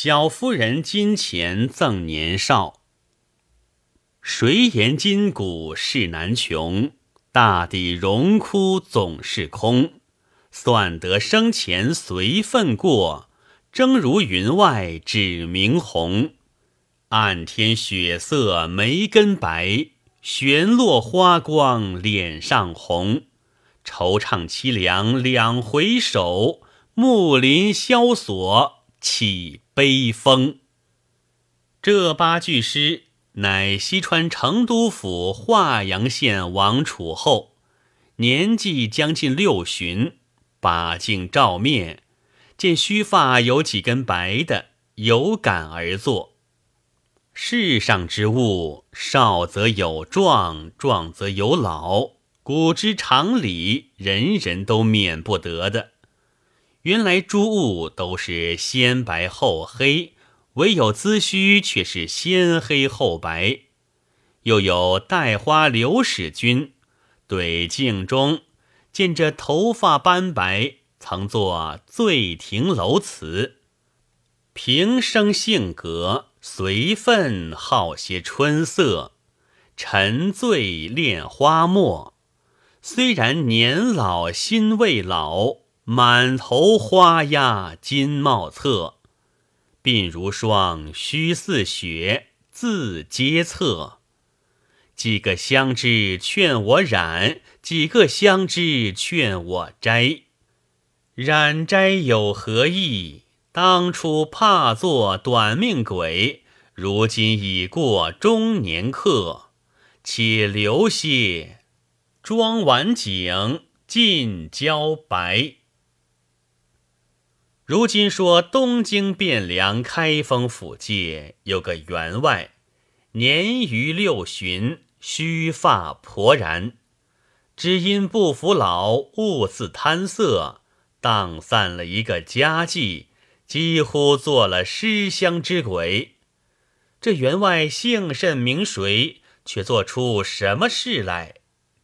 小夫人金钱赠年少。谁言今古事难穷？大抵荣枯总是空。算得生前随份过，争如云外指明红。暗天雪色眉根白，悬落花光脸上红。惆怅凄凉两回首，木林萧索起悲风。这八句诗乃西川成都府华阳县王储后，年纪将近六旬。把镜照面，见须发有几根白的，有感而作。世上之物，少则有壮，壮则有老，古之常理，人人都免不得的。原来诸物都是先白后黑，唯有髭须却是先黑后白。又有带花刘使君对镜中。见这头发斑白，曾作醉亭楼词。平生性格随分好些春色，沉醉恋花墨。虽然年老心未老，满头花压金帽侧。鬓如霜，须似雪，字皆侧。几个相知劝我染。几个相知劝我摘，染摘有何意？当初怕做短命鬼，如今已过中年客，且留些妆完景尽交白。如今说东京汴梁开封府界有个员外，年逾六旬，须发婆然。只因不服老，兀自贪色，荡散了一个家计，几乎做了失乡之鬼。这员外姓甚名谁，却做出什么事来？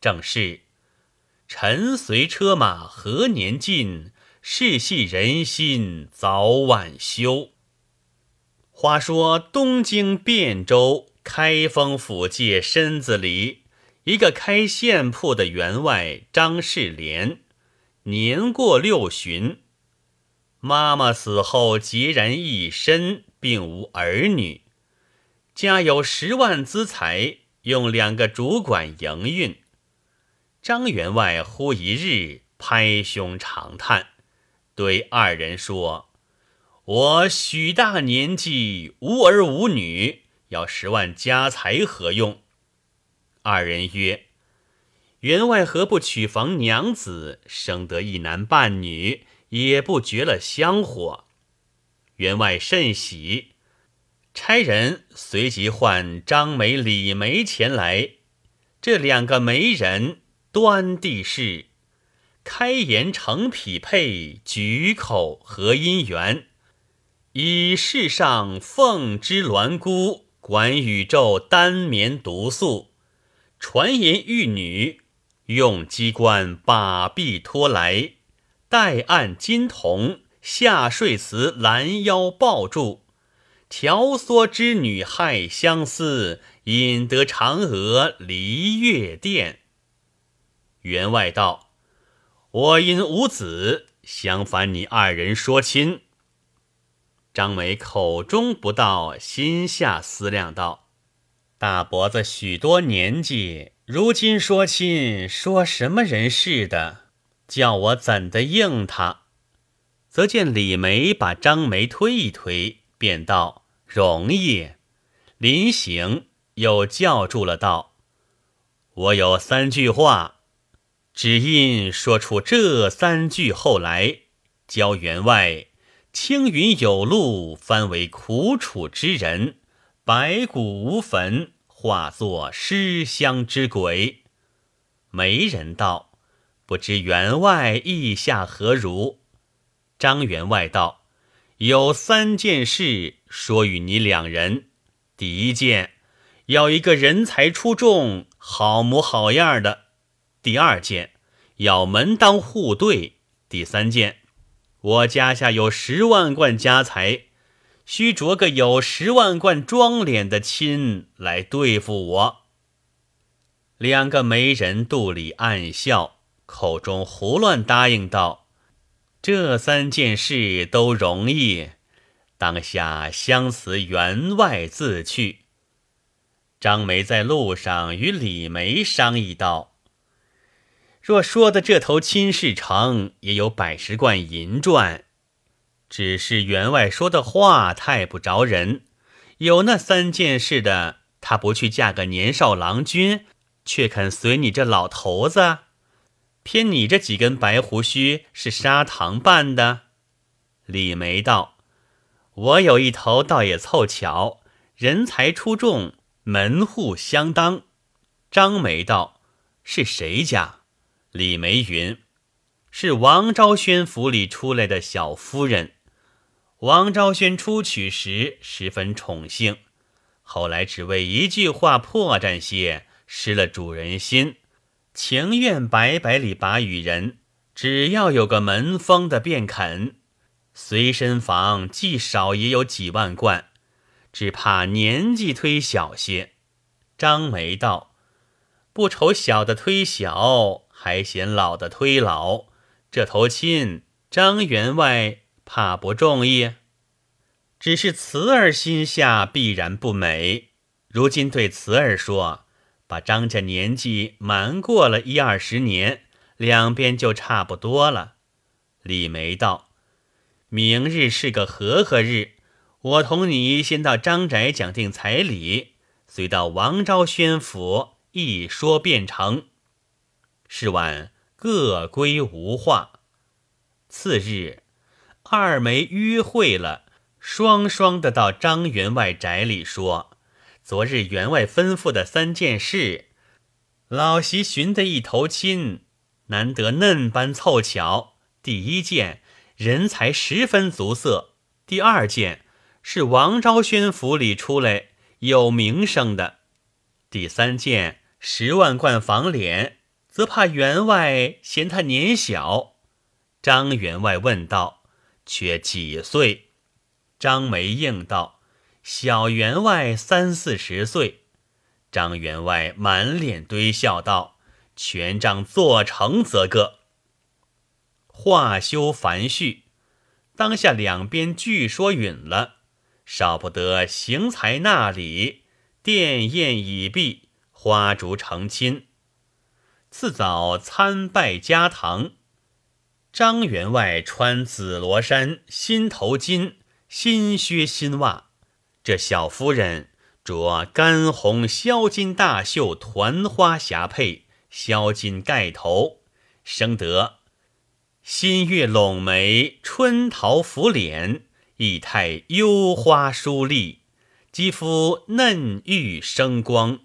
正是尘随车马何年尽，世系人心早晚休。话说东京汴州开封府界身子里。一个开县铺的员外张世莲，年过六旬，妈妈死后孑然一身，并无儿女，家有十万资财，用两个主管营运。张员外忽一日拍胸长叹，对二人说：“我许大年纪，无儿无女，要十万家财何用？”二人曰：“员外何不娶房娘子，生得一男半女，也不绝了香火。”员外甚喜，差人随即唤张梅、李梅前来。这两个媒人端地势，开言成匹配，举口合姻缘，以世上凤之鸾孤，管宇宙单眠独宿。传言玉女用机关把臂拖来，带按金童下睡辞拦腰抱住，调唆织女害相思，引得嫦娥离月殿。员外道：“我因无子，相烦你二人说亲。”张梅口中不道，心下思量道。大伯子许多年纪，如今说亲，说什么人似的？叫我怎的应他？则见李梅把张梅推一推，便道：“容易。”临行又叫住了，道：“我有三句话，只因说出这三句后来，教员外青云有路，翻为苦楚之人。”白骨无坟，化作尸香之鬼。媒人道：“不知员外意下何如？”张员外道：“有三件事说与你两人。第一件，要一个人才出众、好模好样的；第二件，要门当户对；第三件，我家下有十万贯家财。”须着个有十万贯装脸的亲来对付我。”两个媒人肚里暗笑，口中胡乱答应道：“这三件事都容易。”当下相辞员外自去。张梅在路上与李梅商议道：“若说的这头亲事成，也有百十贯银赚。只是员外说的话太不着人。有那三件事的，他不去嫁个年少郎君。”却肯随你这老头子，偏你这几根白胡须是砂糖拌的。李梅道：“我有一头倒也凑巧，人才出众，门户相当。”张梅道：“是谁家？”李梅云：“是王昭宣府里出来的小夫人。王昭宣出娶时十分宠幸，后来只为一句话破绽些。”失了主人心，情愿白百里把与人，只要有个门风的便肯。随身房既少也有几万贯，只怕年纪忒小些。张梅道：“不愁小的忒小，还嫌老的忒老。这头亲，张员外怕不中意。只是慈儿心下必然不美。如今对慈儿说。”把张家年纪瞒过了一二十年，两边就差不多了。李梅道：“明日是个和和日，我同你先到张宅讲定彩礼，随到王昭宣府一说便成。是晚各归无话。次日，二梅约会了，双双的到张员外宅里说。昨日员外吩咐的三件事，老席寻得一头亲，难得嫩般凑巧。第一件人才十分足色，第二件是王昭宣府里出来有名声的，第三件十万贯房脸，则怕员外嫌他年小。张员外问道：“缺几岁？”张梅应道。小员外三四十岁，张员外满脸堆笑道：“权仗做成则个。”话休繁叙，当下两边俱说允了，少不得行财纳礼，殿宴已毕，花烛成亲。次早参拜家堂，张员外穿紫罗衫、新头巾、新靴、新袜。这小夫人着干红销金大袖团花霞帔，销金盖头，生得新月拢眉，春桃拂脸，仪态幽花疏丽，肌肤嫩玉生光，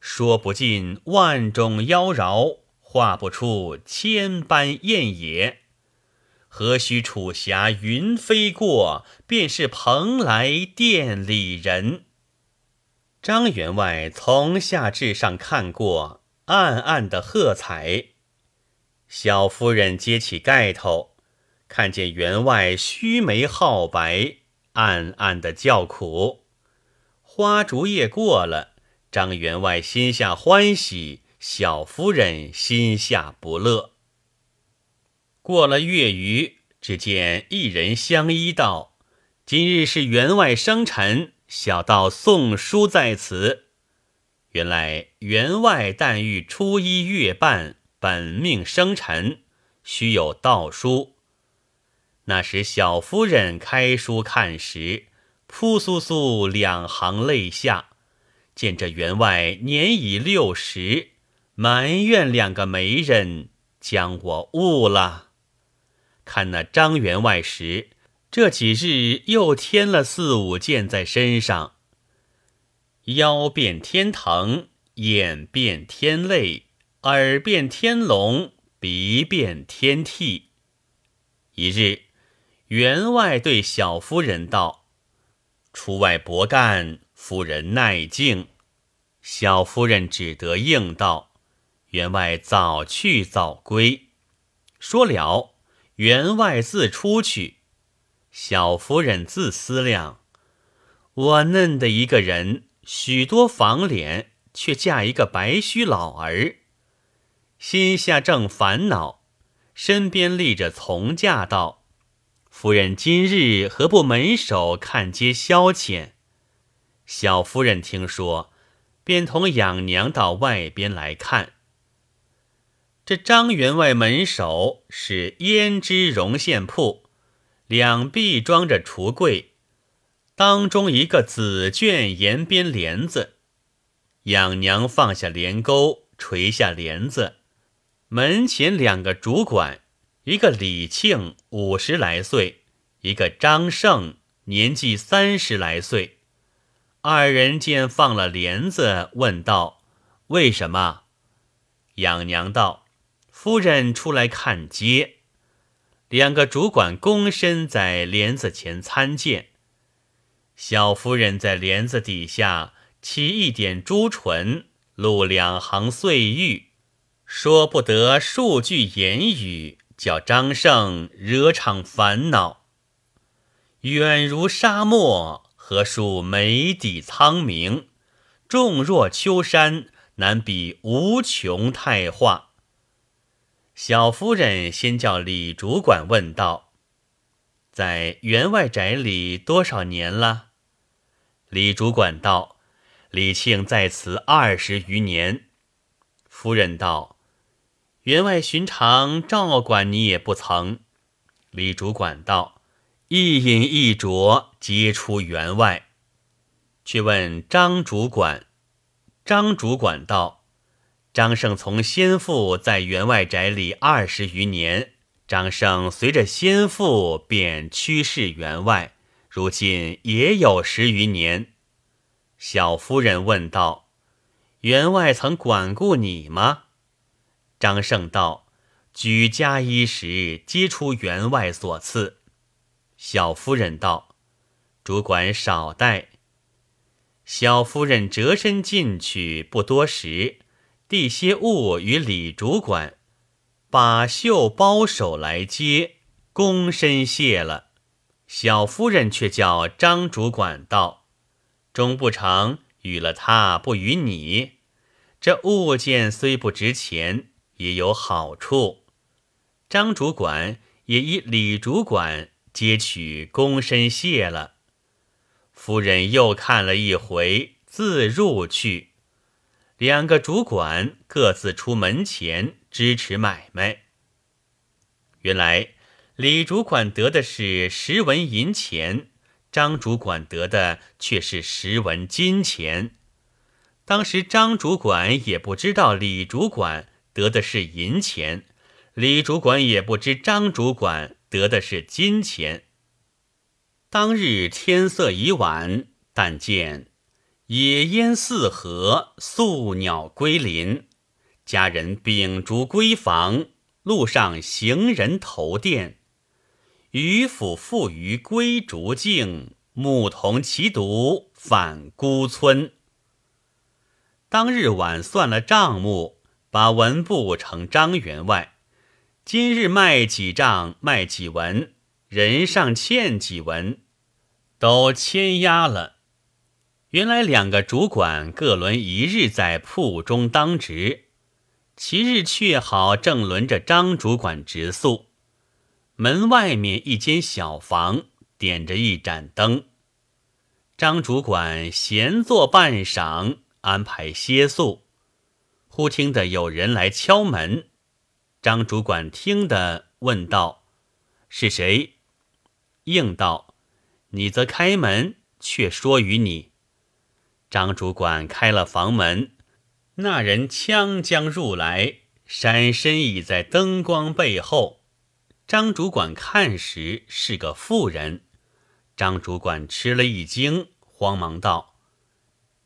说不尽万种妖娆，画不出千般艳也。何须楚霞云飞过，便是蓬莱殿里人。张员外从下至上看过，暗暗的喝彩。小夫人揭起盖头，看见员外须眉皓白，暗暗的叫苦。花烛夜过了，张员外心下欢喜，小夫人心下不乐。过了月余，只见一人相依道：“今日是员外生辰，小道送书在此。”原来员外但欲初一月半本命生辰，须有道书。那时小夫人开书看时，扑簌簌两行泪下，见这员外年已六十，埋怨两个媒人将我误了。看那张员外时，这几日又添了四五件在身上，腰变天疼，眼变天泪，耳变天聋，鼻变天涕。一日，员外对小夫人道：“出外搏干，夫人耐静。”小夫人只得应道：“员外早去早归。”说了。员外自出去，小夫人自思量：我嫩的一个人，许多房脸，却嫁一个白须老儿。心下正烦恼，身边立着从驾道：“夫人今日何不门首看街消遣？”小夫人听说，便同养娘到外边来看。这张员外门首是胭脂绒线铺，两壁装着橱柜，当中一个紫绢沿边帘子。养娘放下帘钩，垂下帘子。门前两个主管，一个李庆五十来岁，一个张胜年纪三十来岁。二人见放了帘子，问道：“为什么？”养娘道：“夫人出来看街。”两个主管躬身在帘子前参见。小夫人在帘子底下起一点朱唇，露两行碎玉，说不得数句言语，叫张胜惹场烦恼，远如沙漠。何数眉底苍明，重若秋山，难比无穷太化。小夫人先叫李主管问道：“在员外宅里多少年了？”李主管道：“李庆在此二十余年。”夫人道：“员外寻常照管你也不曾。”李主管道。一饮一啄，皆出员外。去问张主管，张主管道：“张胜从先父在员外宅里二十余年，张胜随着先父便趋势员外，如今也有十余年。”小夫人问道：“员外曾管顾你吗？”张胜道：“举家衣食，皆出员外所赐。”小夫人道：“主管少待。”小夫人折身进去，不多时，递些物与李主管，把袖包手来接，躬身谢了。小夫人却叫张主管道：“终不成，与了他不与你。这物件虽不值钱，也有好处。”张主管也以李主管。接取躬身谢了，夫人又看了一回，自入去。两个主管各自出门前支持买卖。原来李主管得的是十文银钱，张主管得的却是十文金钱。当时张主管也不知道李主管得的是银钱，李主管也不知张主管。得的是金钱。当日天色已晚，但见野烟四合，宿鸟归林，家人秉烛归房，路上行人投店，渔父负于归竹径，牧童骑犊返孤村。当日晚算了账目，把文部呈张员外。今日卖几丈，卖几文，人上欠几文，都签押了。原来两个主管各轮一日在铺中当值，其日却好正轮着张主管直宿。门外面一间小房，点着一盏灯。张主管闲坐半晌，安排歇宿，忽听得有人来敲门。张主管听得，问道：“是谁？”应道：“你则开门，却说与你。”张主管开了房门，那人枪将入来，闪身倚在灯光背后。张主管看时，是个妇人。张主管吃了一惊，慌忙道：“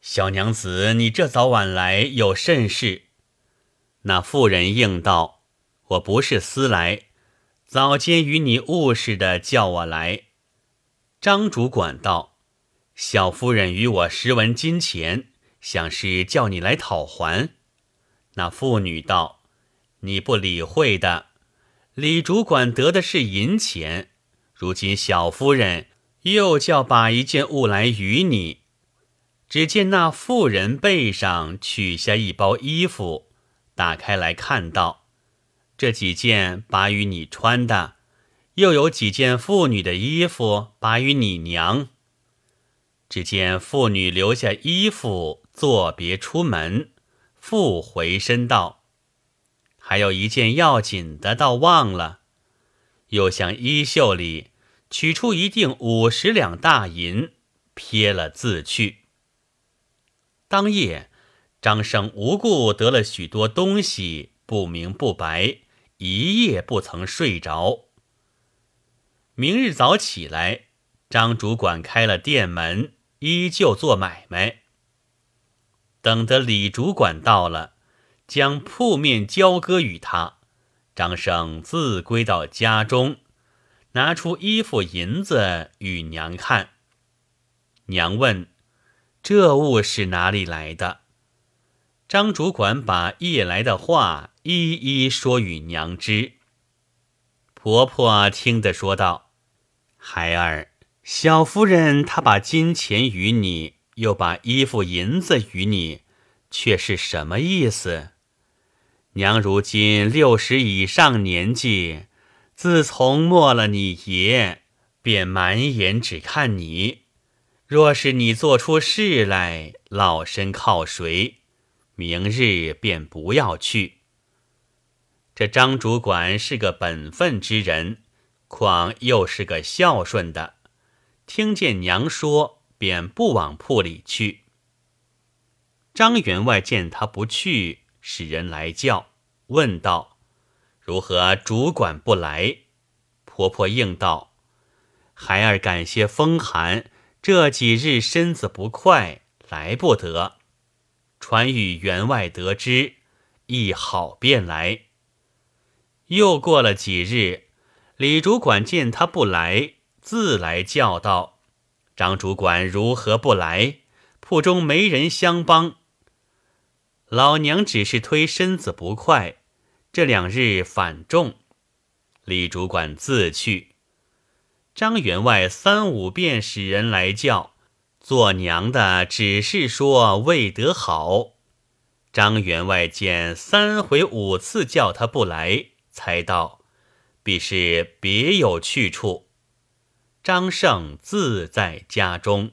小娘子，你这早晚来有甚事？”那妇人应道。我不是私来，早间与你物事的叫我来。张主管道：“小夫人与我十文金钱，想是叫你来讨还。”那妇女道：“你不理会的。李主管得的是银钱，如今小夫人又叫把一件物来与你。只见那妇人背上取下一包衣服，打开来看到，这几件把与你穿的，又有几件妇女的衣服把与你娘。只见妇女留下衣服，作别出门，复回身道：“还有一件要紧的，倒忘了。”又向衣袖里取出一锭五十两大银，撇了自去。当夜，张生无故得了许多东西，不明不白，一夜不曾睡着。明日早起来，张主管开了店门，依旧做买卖。等得李主管到了，将铺面交割与他，张生自归到家中，拿出衣服银子与娘看。娘问。这物是哪里来的？张主管把夜来的话一一说与娘知。婆婆听得说道：“孩儿，小夫人她把金钱与你，又把衣服银子与你，却是什么意思？娘如今六十以上年纪，自从没了你爷，便满眼只看你。”若是你做出事来，老身靠谁？明日便不要去。这张主管是个本分之人，况又是个孝顺的，听见娘说，便不往铺里去。张员外见他不去，使人来叫，问道：“如何主管不来？”婆婆应道：“孩儿感些风寒。”这几日身子不快，来不得。传与员外得知，亦好便来。又过了几日，李主管见他不来，自来叫道：“张主管如何不来？铺中没人相帮。老娘只是推身子不快，这两日反重。李主管自去。”张员外三五遍使人来叫，做娘的只是说未得好。张员外见三回五次叫他不来，猜到必是别有去处。张胜自在家中。